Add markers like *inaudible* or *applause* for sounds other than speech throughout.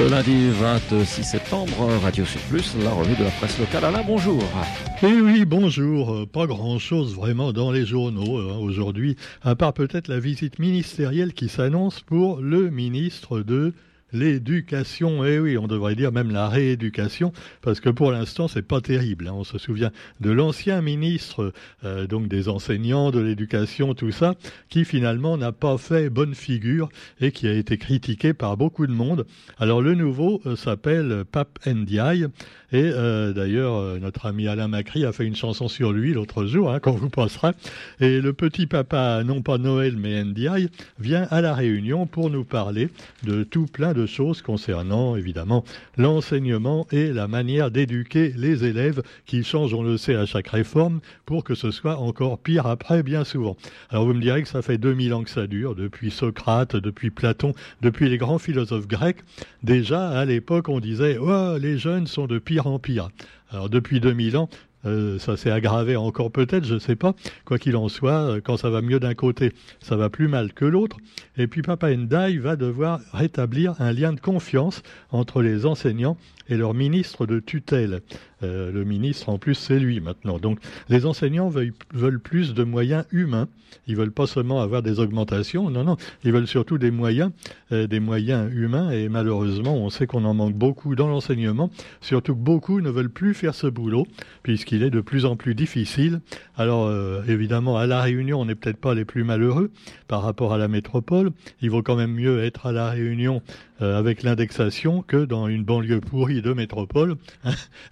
Le lundi 26 septembre, Radio Sur Plus, la revue de la presse locale. Alain, bonjour. Oui, oui, bonjour. Euh, pas grand-chose vraiment dans les journaux hein, aujourd'hui, à part peut-être la visite ministérielle qui s'annonce pour le ministre de l'éducation, et eh oui, on devrait dire même la rééducation, parce que pour l'instant, c'est pas terrible. Hein. On se souvient de l'ancien ministre, euh, donc des enseignants, de l'éducation, tout ça, qui finalement n'a pas fait bonne figure et qui a été critiqué par beaucoup de monde. Alors le nouveau euh, s'appelle Pape Ndiaye, et euh, d'ailleurs, notre ami Alain Macri a fait une chanson sur lui l'autre jour, hein, quand vous passerez. Et le petit papa, non pas Noël, mais Ndiaye, vient à la Réunion pour nous parler de tout plein de choses concernant évidemment l'enseignement et la manière d'éduquer les élèves qui changent, on le sait, à chaque réforme pour que ce soit encore pire après bien souvent. Alors vous me direz que ça fait 2000 ans que ça dure, depuis Socrate, depuis Platon, depuis les grands philosophes grecs. Déjà, à l'époque, on disait oh, les jeunes sont de pire en pire. Alors depuis 2000 ans, euh, ça s'est aggravé encore peut-être, je ne sais pas. Quoi qu'il en soit, euh, quand ça va mieux d'un côté, ça va plus mal que l'autre. Et puis Papa Ndai va devoir rétablir un lien de confiance entre les enseignants et leur ministre de tutelle. Euh, le ministre, en plus, c'est lui maintenant. Donc, les enseignants veulent, plus de moyens humains. Ils veulent pas seulement avoir des augmentations, non, non, ils veulent surtout des moyens, euh, des moyens humains. Et malheureusement, on sait qu'on en manque beaucoup dans l'enseignement. Surtout que beaucoup ne veulent plus faire ce boulot, puisqu'il est de plus en plus difficile. Alors, euh, évidemment, à la Réunion, on n'est peut-être pas les plus malheureux par rapport à la métropole. Il vaut quand même mieux être à la Réunion avec l'indexation que dans une banlieue pourrie de métropole,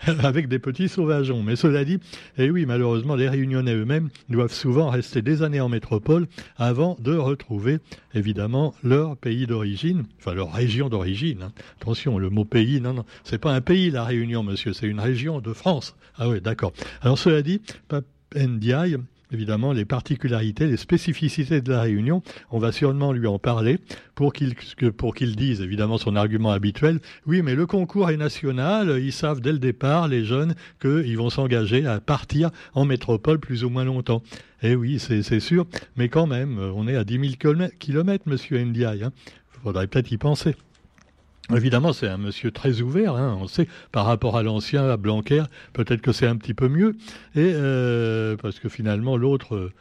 avec *laughs* avec des petits sauvageons. Mais cela dit, et eh oui, malheureusement, les Réunionnais eux-mêmes doivent souvent rester des années en métropole avant de retrouver, évidemment, leur pays d'origine, enfin leur région d'origine. Hein. Attention, le mot pays, non, non, c'est pas un pays, la Réunion, monsieur, c'est une région de France. Ah oui, d'accord. Alors cela dit, Pape Ndiaye, évidemment les particularités, les spécificités de la Réunion. On va sûrement lui en parler pour qu'il dise évidemment son argument habituel. Oui, mais le concours est national. Ils savent dès le départ les jeunes qu'ils vont s'engager à partir en métropole plus ou moins longtemps. Eh oui, c'est sûr, mais quand même, on est à 10 000 kilomètres, Monsieur Ndiaye. Hein. Faudrait peut-être y penser. Évidemment, c'est un monsieur très ouvert, hein, on sait, par rapport à l'ancien, à Blanquer, peut-être que c'est un petit peu mieux, et euh, parce que finalement, l'autre, euh,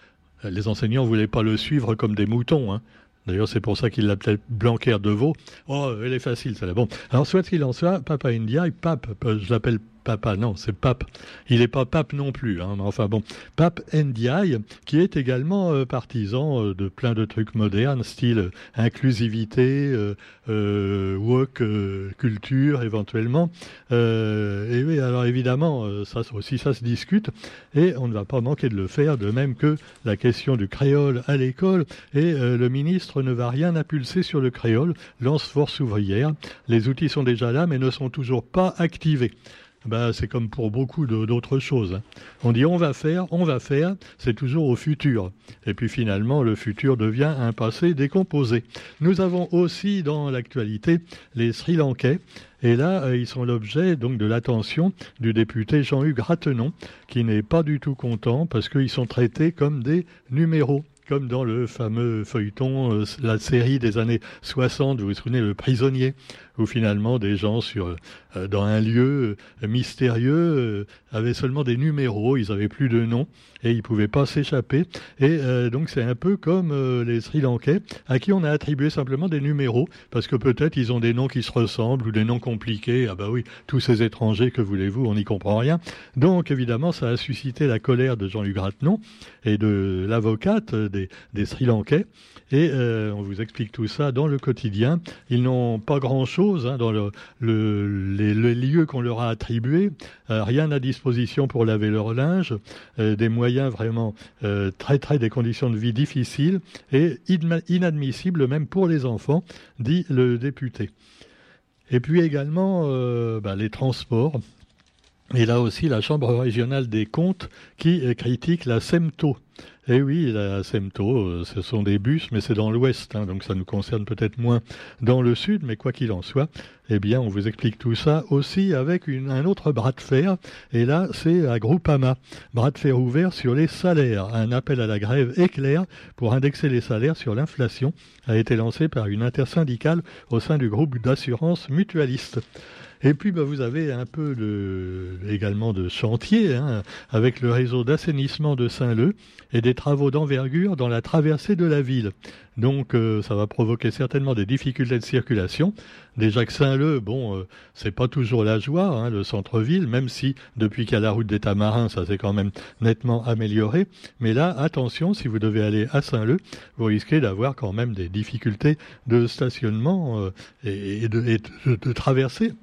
les enseignants ne voulaient pas le suivre comme des moutons. Hein. D'ailleurs, c'est pour ça qu'il l'appelait Blanquer de Veau. Oh, elle est facile, celle-là. Bon, alors, soit qu'il en soit, Papa India, Pape, je l'appelle papa, non, c'est pape. Il n'est pas pape non plus, hein, enfin bon. Pape Ndiaye, qui est également euh, partisan euh, de plein de trucs modernes, style euh, inclusivité, woke, culture éventuellement. et oui, alors évidemment, ça aussi, ça se discute, et on ne va pas manquer de le faire, de même que la question du créole à l'école, et le ministre ne va rien impulser sur le créole, lance force ouvrière. Les outils sont déjà là, mais ne sont toujours pas activés. Bah, c'est comme pour beaucoup d'autres choses. Hein. On dit on va faire, on va faire, c'est toujours au futur. Et puis finalement, le futur devient un passé décomposé. Nous avons aussi dans l'actualité les Sri Lankais. Et là, euh, ils sont l'objet donc de l'attention du député Jean-Hugues Ratenon, qui n'est pas du tout content parce qu'ils sont traités comme des numéros comme dans le fameux feuilleton, euh, la série des années 60, vous vous souvenez, Le Prisonnier, où finalement des gens euh, dans un lieu euh, mystérieux avaient seulement des numéros, ils n'avaient plus de nom et ils ne pouvaient pas s'échapper. Et donc c'est un peu comme les Sri Lankais, à qui on a attribué simplement des numéros, parce que peut-être ils ont des noms qui se ressemblent ou des noms compliqués. Ah bah oui, tous ces étrangers, que voulez-vous, on n'y comprend rien. Donc évidemment, ça a suscité la colère de Jean-Luc Ratenon et de l'avocate des, Sri Lankais. Et euh, on vous explique tout ça dans le quotidien. Ils n'ont pas grand-chose hein, dans le, les, lieux qu'on leur a attribués. Euh, rien à disposition pour laver leur linge. Euh, des moyens vraiment très très des conditions de vie difficiles et inadmissibles même pour les enfants, dit le député. Et puis également bah, les transports. Et là aussi, la Chambre régionale des comptes qui critique la SEMTO, Eh oui, la SEMTO, euh, ce sont des bus, mais c'est dans l'ouest, hein, donc ça nous concerne peut-être moins dans le sud, mais quoi qu'il en soit, eh bien, on vous explique tout ça aussi avec un autre bras de fer, et là, c'est à Groupama, bras de fer ouvert sur les salaires. Un appel à la grève éclair pour indexer les salaires sur l'inflation a été lancé par une intersyndicale au sein du groupe d'assurance mutualiste. Et puis, bah, vous avez un peu également de chantier hein, avec le réseau d'assainissement de Saint-Leu et des travaux d'envergure dans la traversée de la ville. Donc, euh, ça va provoquer certainement des difficultés de circulation. Déjà que Saint-Leu, bon, euh, c'est pas toujours la joie, hein, le centre-ville, même si depuis qu'il y a la route des Tamarins, ça s'est quand même nettement amélioré. Mais là, attention, si vous devez aller à Saint-Leu, vous risquez d'avoir quand même des difficultés de stationnement euh, et, de, et de, de traverser.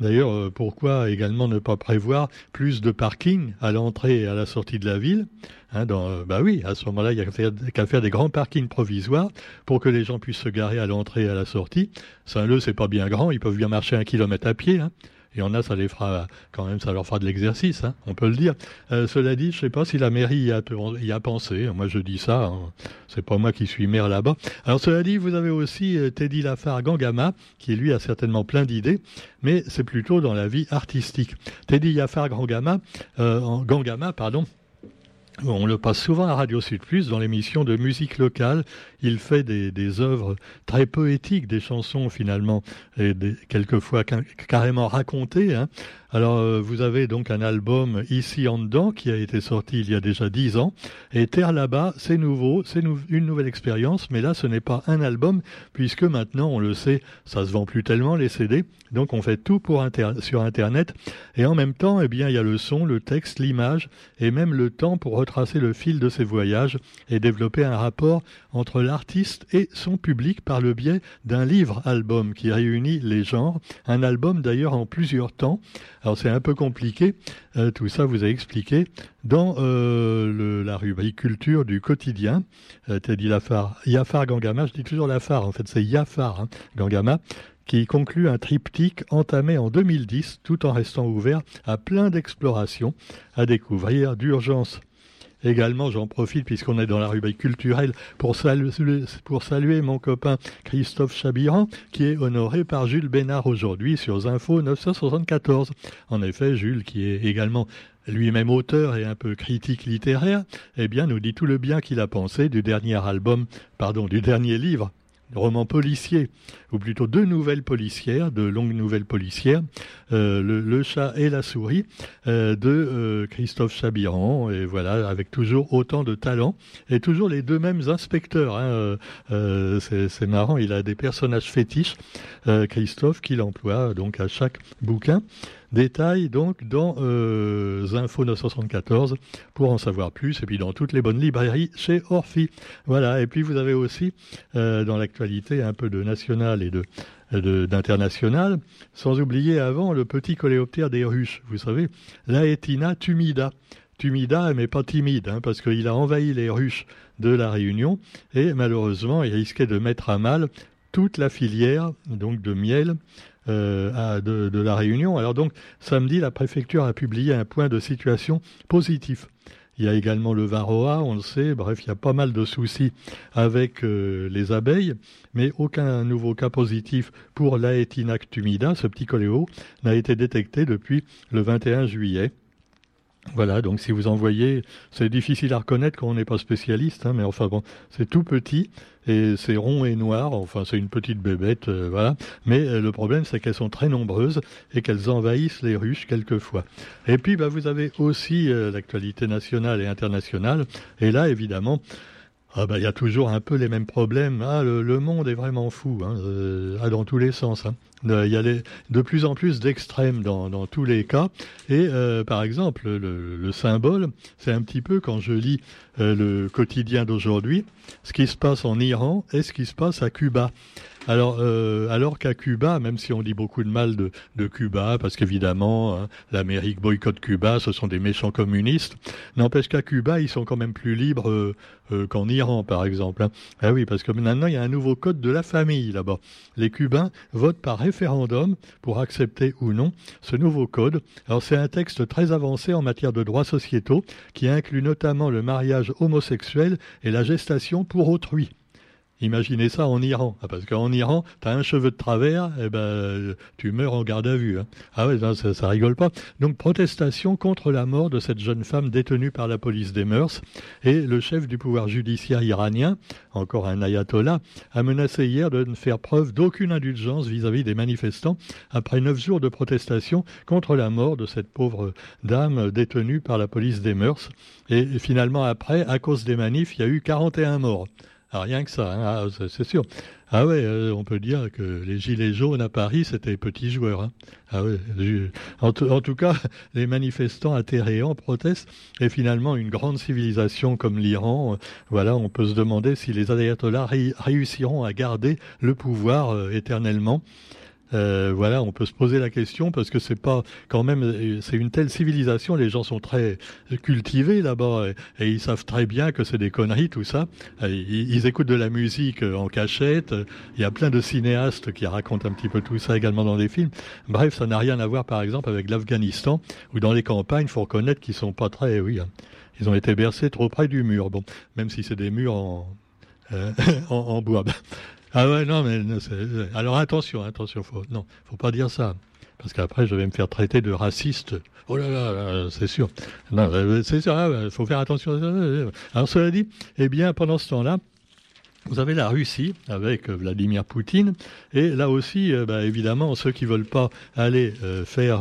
D'ailleurs, euh, pourquoi également ne pas prévoir plus de parking à l'entrée et à la sortie de la ville hein, dans, euh, Bah oui, à ce moment-là, il n'y a qu'à faire, des grands parkings provisoires pour que les gens puissent se garer à l'entrée et à la sortie. Saint-Leu, c'est pas bien grand, ils peuvent bien marcher un kilomètre à pied. Hein. Il y en a, ça les fera quand même, ça leur fera de l'exercice, hein, on peut le dire. Euh, cela dit, je ne sais pas si la mairie y a, pensé. Moi, je dis ça. Hein. C'est pas moi qui suis maire là-bas. Alors, cela dit, vous avez aussi euh, Teddy Lafar Gangama, qui lui a certainement plein d'idées, mais c'est plutôt dans la vie artistique. Teddy Lafar Gangama, euh, pardon, on le passe souvent à Radio Sud Plus dans l'émission de musique locale. Il fait des, œuvres très poétiques, des chansons finalement, et quelquefois carrément racontées, hein, alors, euh, vous avez donc un album ici en dedans qui a été sorti il y a déjà dix ans. Et Terre là-bas, c'est nouveau, c'est une nouvelle expérience, mais là, ce n'est pas un album, puisque maintenant, on le sait, ça se vend plus tellement les CD. Donc, on fait tout pour sur Internet. Et en même temps, eh bien, il y a le son, le texte, l'image, et même le temps pour retracer le fil de ses voyages et développer un rapport entre l'artiste et son public par le biais d'un livre-album qui réunit les genres. Un album d'ailleurs en plusieurs temps alors c'est un peu compliqué, euh, tout ça vous a expliqué dans euh, la rubrique culture du quotidien. Euh, dit Lafar, Yafar Gangama, je dis toujours Lafar, en fait c'est Yafar hein, Gangama, qui conclut un triptyque entamé en 2010 tout en restant ouvert à plein d'explorations à découvrir d'urgence Également, j'en profite puisqu'on est dans la rubrique culturelle pour saluer, mon copain Christophe Chabiran qui est honoré par Jules Bénard aujourd'hui sur Info 974. En effet, Jules qui est également lui-même auteur et un peu critique littéraire, eh bien, nous dit tout le bien qu'il a pensé du dernier album, pardon, du dernier livre roman policier, ou plutôt deux nouvelles policières, de longues nouvelles policières, euh, le, chat et la souris, euh, de euh, Christophe Chabiran, et voilà, avec toujours autant de talent, et toujours les deux mêmes inspecteurs. Hein, c'est marrant, il a des personnages fétiches, Christophe, qu'il emploie donc à chaque bouquin. Détail donc dans euh, Info 974 pour en savoir plus et puis dans toutes les bonnes librairies chez Orphi. Voilà, et puis vous avez aussi euh, dans l'actualité un peu de national et de d'international, sans oublier avant le petit coléoptère des ruches, vous savez, Laetina tumida. Tumida, mais pas timide, hein, parce qu'il a envahi les ruches de la Réunion et malheureusement il risquait de mettre à mal toute la filière donc de miel euh, de, la Réunion. Alors donc, samedi, la préfecture a publié un point de situation positif. Il y a également le varroa, on le sait. Bref, il y a pas mal de soucis avec euh, les abeilles, mais aucun nouveau cas positif pour l'Aetinac tumida, ce petit coléo, n'a été détecté depuis le 21 juillet. Voilà, donc si vous en voyez, c'est difficile à reconnaître quand on n'est pas spécialiste, hein, mais enfin bon, c'est tout petit et c'est rond et noir, enfin c'est une petite bébête, euh, voilà. Mais euh, le problème c'est qu'elles sont très nombreuses et qu'elles envahissent les ruches quelquefois. Et puis bah, vous avez aussi euh, l'actualité nationale et internationale, et là évidemment, ah bah il y a toujours un peu les mêmes problèmes. Ah, le, monde est vraiment fou, hein, ah, dans tous les sens. Hein. Euh, il y a de plus en plus d'extrêmes dans, tous les cas. Et euh, par exemple, le, symbole, c'est un petit peu quand je lis euh, le quotidien d'aujourd'hui, ce qui se passe en Iran et ce qui se passe à Cuba. Alors, euh, alors qu'à Cuba, même si on dit beaucoup de mal de, de Cuba, parce qu'évidemment, hein, l'Amérique boycotte Cuba, ce sont des méchants communistes, n'empêche qu'à Cuba, ils sont quand même plus libres euh, euh, qu'en Iran, par exemple. Hein. Ah oui, parce que maintenant, il y a un nouveau code de la famille là-bas. Les Cubains votent par référendum pour accepter ou non ce nouveau code. Alors, c'est un texte très avancé en matière de droits sociétaux qui inclut notamment le mariage homosexuel et la gestation pour autrui. Imaginez ça en Iran. Ah, parce qu'en Iran, tu as un cheveu de travers, et eh ben, tu meurs en garde à vue. Hein. Ah ouais, ça, ça, rigole pas. Donc, protestation contre la mort de cette jeune femme détenue par la police des mœurs. Et le chef du pouvoir judiciaire iranien, encore un ayatollah, a menacé hier de ne faire preuve d'aucune indulgence vis-à-vis des manifestants après neuf jours de protestation contre la mort de cette pauvre dame détenue par la police des mœurs. Et finalement, après, à cause des manifs, il y a eu 41 morts. Ah, rien que ça, hein. ah, c'est sûr. Ah ouais, euh, on peut dire que les gilets jaunes à Paris, c'était petits joueurs. Hein. Ah ouais, en, tout cas, *laughs* les manifestants atterrés en proteste et finalement une grande civilisation comme l'Iran, euh, voilà, on peut se demander si les ayatollahs réussiront à garder le pouvoir euh, éternellement. Euh, voilà, on peut se poser la question parce que c'est pas quand même, c'est une telle civilisation. Les gens sont très cultivés là-bas et, ils savent très bien que c'est des conneries tout ça. Ils, écoutent de la musique en cachette. Il y a plein de cinéastes qui racontent un petit peu tout ça également dans des films. Bref, ça n'a rien à voir par exemple avec l'Afghanistan où dans les campagnes, faut reconnaître qu'ils sont pas très, oui, hein. ils ont été bercés trop près du mur. Bon, même si c'est des murs euh, *laughs* en, en, bois. Ah ouais, non, mais alors attention, attention, faut, non, faut pas dire ça. Parce qu'après, je vais me faire traiter de raciste. Oh là là, c'est sûr. Non, c'est ça, il faut faire attention. Alors, cela dit, eh bien, pendant ce temps-là, vous avez la Russie avec euh, Vladimir Poutine et là aussi, euh, bah, évidemment, ceux qui veulent pas aller euh, faire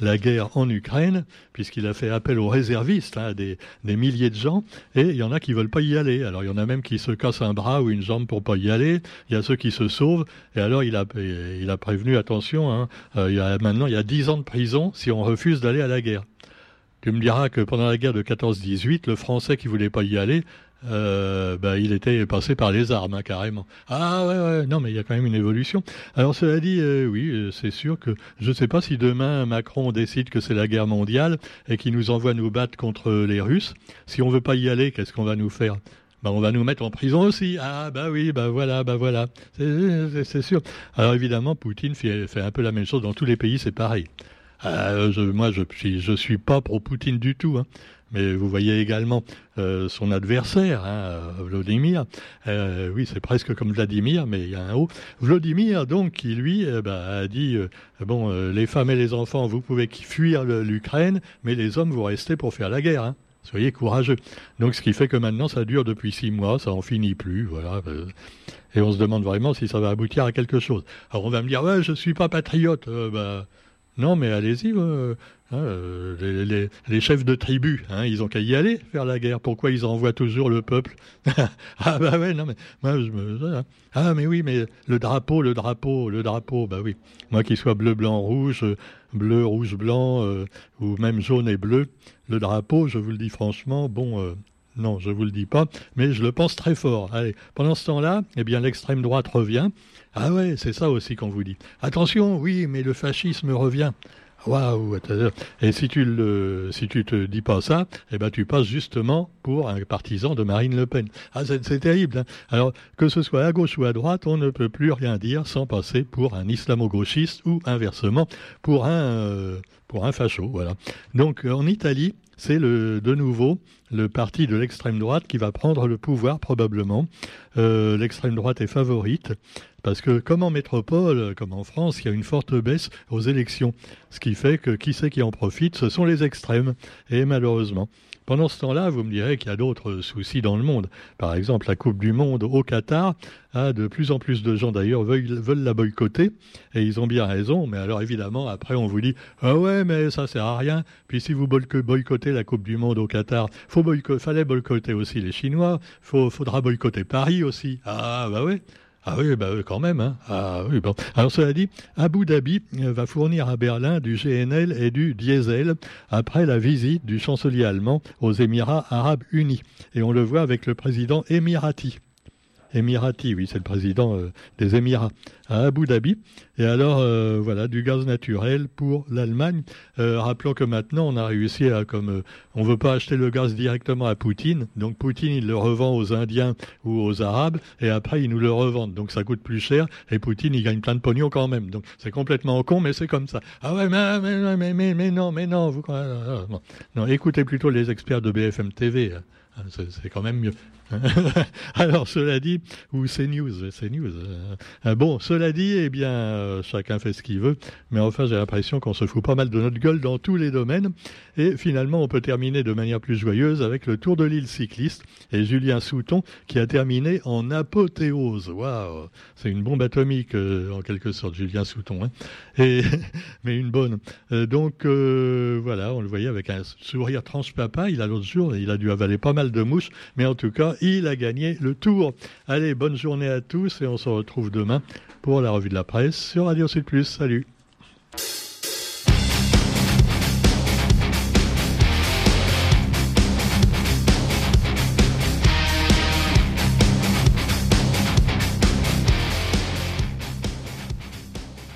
la guerre en Ukraine, puisqu'il a fait appel aux réservistes, hein, des, milliers de gens, et il y en a qui veulent pas y aller. Alors il y en a même qui se cassent un bras ou une jambe pour pas y aller. Il y a ceux qui se sauvent. Et alors il a, il a prévenu attention. Hein, il y a maintenant il y a 10 ans de prison si on refuse d'aller à la guerre. Tu me diras que pendant la guerre de 14-18, le Français qui voulait pas y aller euh, bah, il était passé par les armes, hein, carrément. Ah ouais, ouais, non, mais il y a quand même une évolution. Alors cela dit, euh, oui, euh, c'est sûr que je ne sais pas si demain Macron décide que c'est la guerre mondiale et qu'il nous envoie nous battre contre les Russes. Si on veut pas y aller, qu'est-ce qu'on va nous faire? Bah, on va nous mettre en prison aussi. Ah bah oui, bah voilà, bah voilà. C'est sûr. Alors évidemment, Poutine fait, fait, un peu la même chose dans tous les pays, c'est pareil. je, moi, je je suis pas pro Poutine du tout. Hein. Mais vous voyez également euh, son adversaire, hein, Vladimir. Euh, oui, c'est presque comme Vladimir, mais il y a un haut. Vladimir, donc, qui lui euh, bah, a dit bon, les femmes et les enfants, vous pouvez fuir l'Ukraine, mais les hommes, vous restez pour faire la guerre. Hein. Soyez courageux. Donc, ce qui fait que maintenant, ça dure depuis six mois, ça en finit plus, voilà. Et on se demande vraiment si ça va aboutir à quelque chose. Alors, on va me dire, ouais, je suis pas patriote. bah, non, mais allez-y. Hein, euh, les, chefs de tribu, hein, ils ont qu'à y aller faire la guerre. Pourquoi ils envoient toujours le peuple *laughs* Ah bah ouais, non mais moi hein. ah mais oui, mais le drapeau, le drapeau, le drapeau, bah oui. Moi qu'il soit bleu, blanc, rouge, bleu, rouge, blanc euh, ou même jaune et bleu, le drapeau, je vous le dis franchement, bon. Euh, non, je vous le dis pas, mais je le pense très fort. Allez, pendant ce temps-là, eh bien l'extrême droite revient. Ah ouais, c'est ça aussi qu'on vous dit. Attention, oui, mais le fascisme revient. Waouh Et si tu le, si tu te dis pas ça, eh ben tu passes justement pour un partisan de Marine Le Pen. Ah, c'est terrible. Hein. Alors que ce soit à gauche ou à droite, on ne peut plus rien dire sans passer pour un islamo-gauchiste ou inversement pour un euh, pour un facho. Voilà. Donc en Italie, c'est de nouveau le parti de l'extrême droite qui va prendre le pouvoir probablement. Euh, l'extrême droite est favorite. Parce que comme en métropole, comme en France, il y a une forte baisse aux élections. Ce qui fait que qui c'est qui en profite Ce sont les extrêmes. Et malheureusement. Pendant ce temps-là, vous me direz qu'il y a d'autres soucis dans le monde. Par exemple, la Coupe du Monde au Qatar, a de plus en plus de gens d'ailleurs veulent, veulent, la boycotter, et ils ont bien raison, mais alors évidemment, après on vous dit « Ah ouais, mais ça sert à rien, puis si vous boycottez la Coupe du Monde au Qatar, faut fallait boycotter aussi les Chinois, faut, faudra boycotter Paris aussi. Ah bah ouais ah oui, bah, quand même. Hein. Ah, oui, bon. Alors cela dit, Abu Dhabi euh, va fournir à Berlin du GNL et du diesel après la visite du chancelier allemand aux Émirats arabes unis. Et on le voit avec le président émirati. Emirati, oui, c'est le président euh, des Émirats, à Abu Dhabi. Et alors, euh, voilà, du gaz naturel pour l'Allemagne. Euh, rappelons que maintenant, on a réussi à, comme on veut pas acheter le gaz directement à Poutine, donc Poutine, il le revend aux Indiens ou aux Arabes, et après, ils nous le revendent. Donc ça coûte plus cher, et Poutine, il gagne plein de pognon quand même. Donc c'est complètement con, mais c'est comme ça. Ah ouais, mais, mais, mais, non, mais non, vous, non, non, écoutez plutôt les experts de BFM TV. Hein. C'est quand même mieux. *laughs* Alors, cela dit, ou c'est news, c'est news. Euh, bon, cela dit, eh bien, euh, chacun fait ce qu'il veut, mais enfin, j'ai l'impression qu'on se fout pas mal de notre gueule dans tous les domaines. Et finalement, on peut terminer de manière plus joyeuse avec le Tour de l'île cycliste et Julien Souton qui a terminé en apothéose. Waouh, c'est une bombe atomique euh, en quelque sorte, Julien Souton. Hein. Et *laughs* mais une bonne. donc voilà, on le voyait avec un sourire transpapa. Il a l'autre jour, il a dû avaler pas mal de mouches, mais en tout cas, il a gagné le tour. Allez, bonne journée à tous et on se retrouve demain pour la revue de la presse sur Radio Sud Plus. Salut